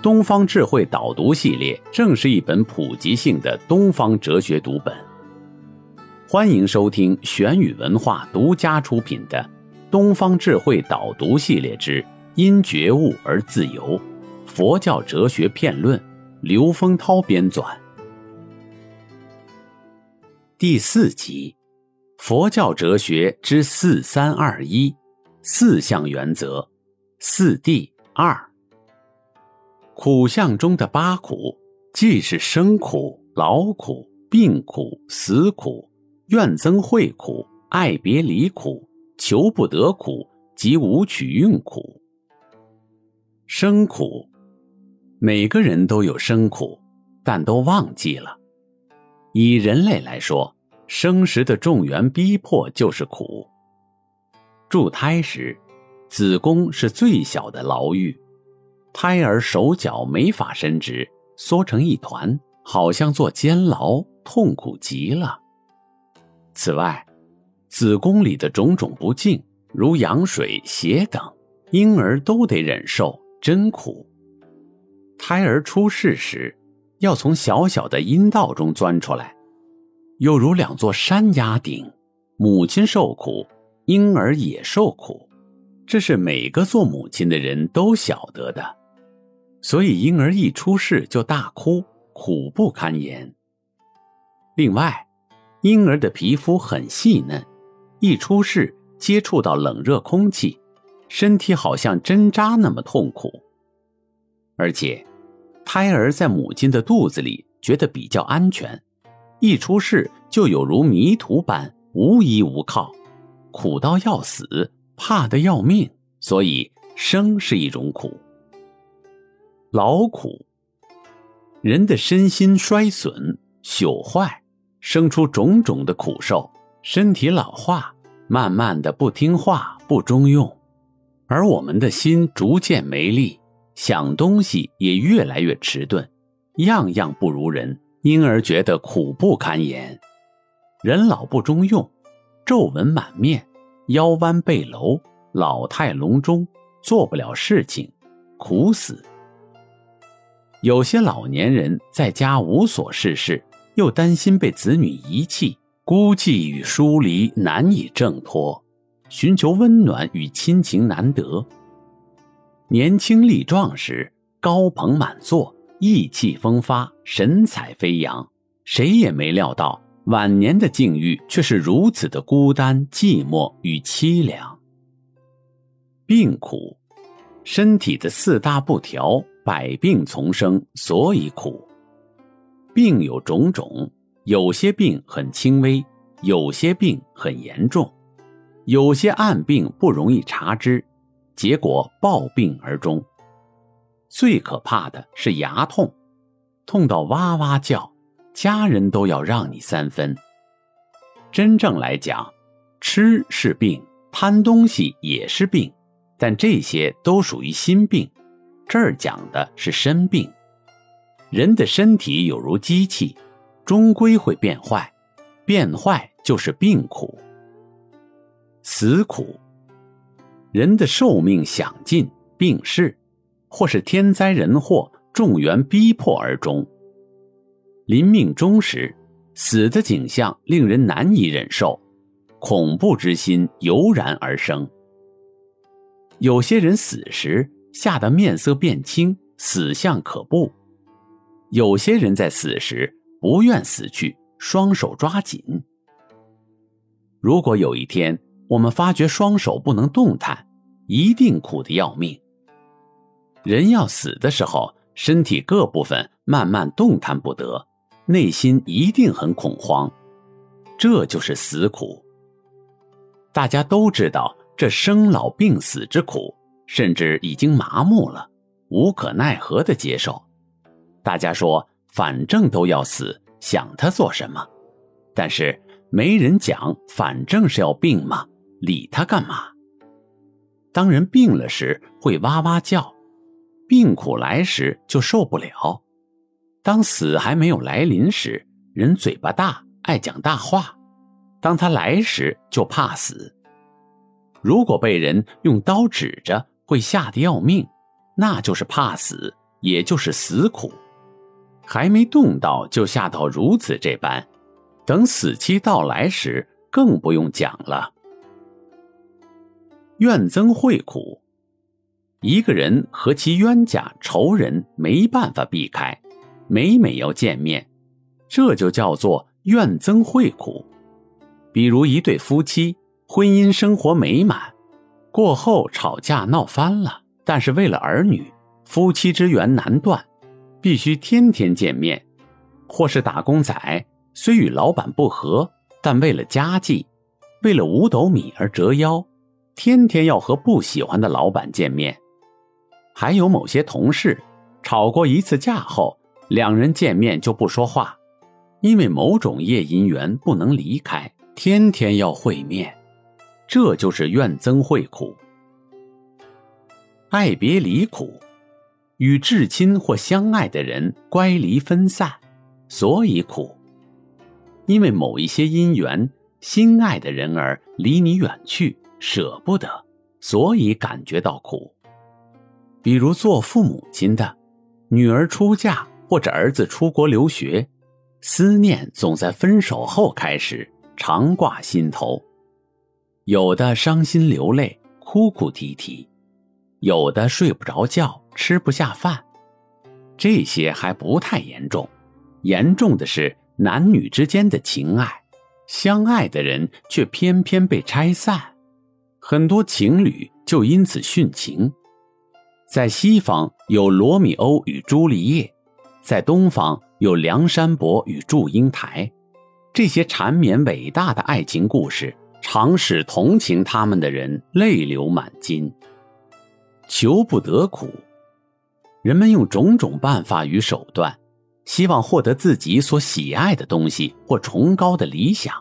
东方智慧导读系列正是一本普及性的东方哲学读本。欢迎收听玄宇文化独家出品的《东方智慧导读系列之因觉悟而自由：佛教哲学片论》，刘丰涛编纂。第四集，佛教哲学之四三二一，四项原则，四谛二。苦相中的八苦，既是生苦、劳苦、病苦、死苦、怨憎会苦、爱别离苦、求不得苦及无取运苦。生苦，每个人都有生苦，但都忘记了。以人类来说，生时的重源逼迫就是苦。助胎时，子宫是最小的牢狱，胎儿手脚没法伸直，缩成一团，好像做监牢，痛苦极了。此外，子宫里的种种不净，如羊水、血等，婴儿都得忍受，真苦。胎儿出世时，要从小小的阴道中钻出来。又如两座山压顶，母亲受苦，婴儿也受苦，这是每个做母亲的人都晓得的。所以婴儿一出世就大哭，苦不堪言。另外，婴儿的皮肤很细嫩，一出世接触到冷热空气，身体好像针扎那么痛苦。而且，胎儿在母亲的肚子里觉得比较安全。一出世就有如迷途般无依无靠，苦到要死，怕得要命。所以生是一种苦，劳苦。人的身心衰损朽坏，生出种种的苦受，身体老化，慢慢的不听话不中用，而我们的心逐渐没力，想东西也越来越迟钝，样样不如人。因而觉得苦不堪言，人老不中用，皱纹满面，腰弯背偻，老态龙钟，做不了事情，苦死。有些老年人在家无所事事，又担心被子女遗弃，孤寂与疏离难以挣脱，寻求温暖与亲情难得。年轻力壮时，高朋满座。意气风发，神采飞扬，谁也没料到晚年的境遇却是如此的孤单、寂寞与凄凉。病苦，身体的四大不调，百病丛生，所以苦。病有种种，有些病很轻微，有些病很严重，有些暗病不容易查知，结果暴病而终。最可怕的是牙痛，痛到哇哇叫，家人都要让你三分。真正来讲，吃是病，贪东西也是病，但这些都属于心病。这儿讲的是身病。人的身体有如机器，终归会变坏，变坏就是病苦。死苦，人的寿命享尽，病逝。或是天灾人祸、众缘逼迫而终。临命终时，死的景象令人难以忍受，恐怖之心油然而生。有些人死时吓得面色变青，死相可怖；有些人在死时不愿死去，双手抓紧。如果有一天我们发觉双手不能动弹，一定苦得要命。人要死的时候，身体各部分慢慢动弹不得，内心一定很恐慌，这就是死苦。大家都知道这生老病死之苦，甚至已经麻木了，无可奈何的接受。大家说反正都要死，想他做什么？但是没人讲，反正是要病嘛，理他干嘛？当人病了时会哇哇叫，病苦来时就受不了。当死还没有来临时，人嘴巴大，爱讲大话；当他来时，就怕死。如果被人用刀指着，会吓得要命，那就是怕死，也就是死苦。还没动到就吓到如此这般，等死期到来时，更不用讲了。怨憎会苦，一个人和其冤家仇人没办法避开，每每要见面，这就叫做怨憎会苦。比如一对夫妻，婚姻生活美满，过后吵架闹翻了，但是为了儿女，夫妻之缘难断，必须天天见面；或是打工仔，虽与老板不和，但为了家计，为了五斗米而折腰。天天要和不喜欢的老板见面，还有某些同事，吵过一次架后，两人见面就不说话，因为某种业因缘不能离开，天天要会面，这就是怨憎会苦。爱别离苦，与至亲或相爱的人乖离分散，所以苦。因为某一些因缘，心爱的人儿离你远去。舍不得，所以感觉到苦。比如做父母亲的，女儿出嫁或者儿子出国留学，思念总在分手后开始，常挂心头。有的伤心流泪，哭哭啼啼；有的睡不着觉，吃不下饭。这些还不太严重，严重的是男女之间的情爱，相爱的人却偏偏被拆散。很多情侣就因此殉情，在西方有罗密欧与朱丽叶，在东方有梁山伯与祝英台，这些缠绵伟大的爱情故事，常使同情他们的人泪流满襟。求不得苦，人们用种种办法与手段，希望获得自己所喜爱的东西或崇高的理想，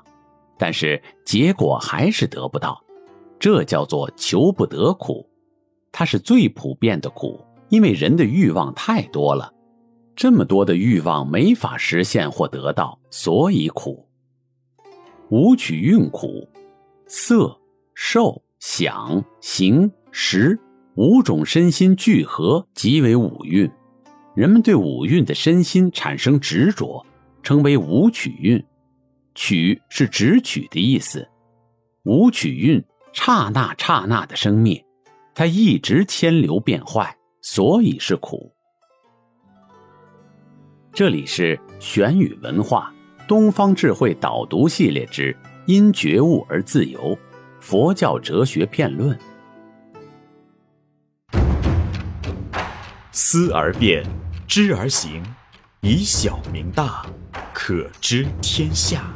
但是结果还是得不到。这叫做求不得苦，它是最普遍的苦，因为人的欲望太多了，这么多的欲望没法实现或得到，所以苦。五取运苦，色、受、想、行、识五种身心聚合即为五蕴。人们对五蕴的身心产生执着，称为五取蕴。取是直取的意思，五取蕴。刹那刹那的生灭，它一直迁流变坏，所以是苦。这里是玄宇文化东方智慧导读系列之《因觉悟而自由》，佛教哲学片论。思而变，知而行，以小明大，可知天下。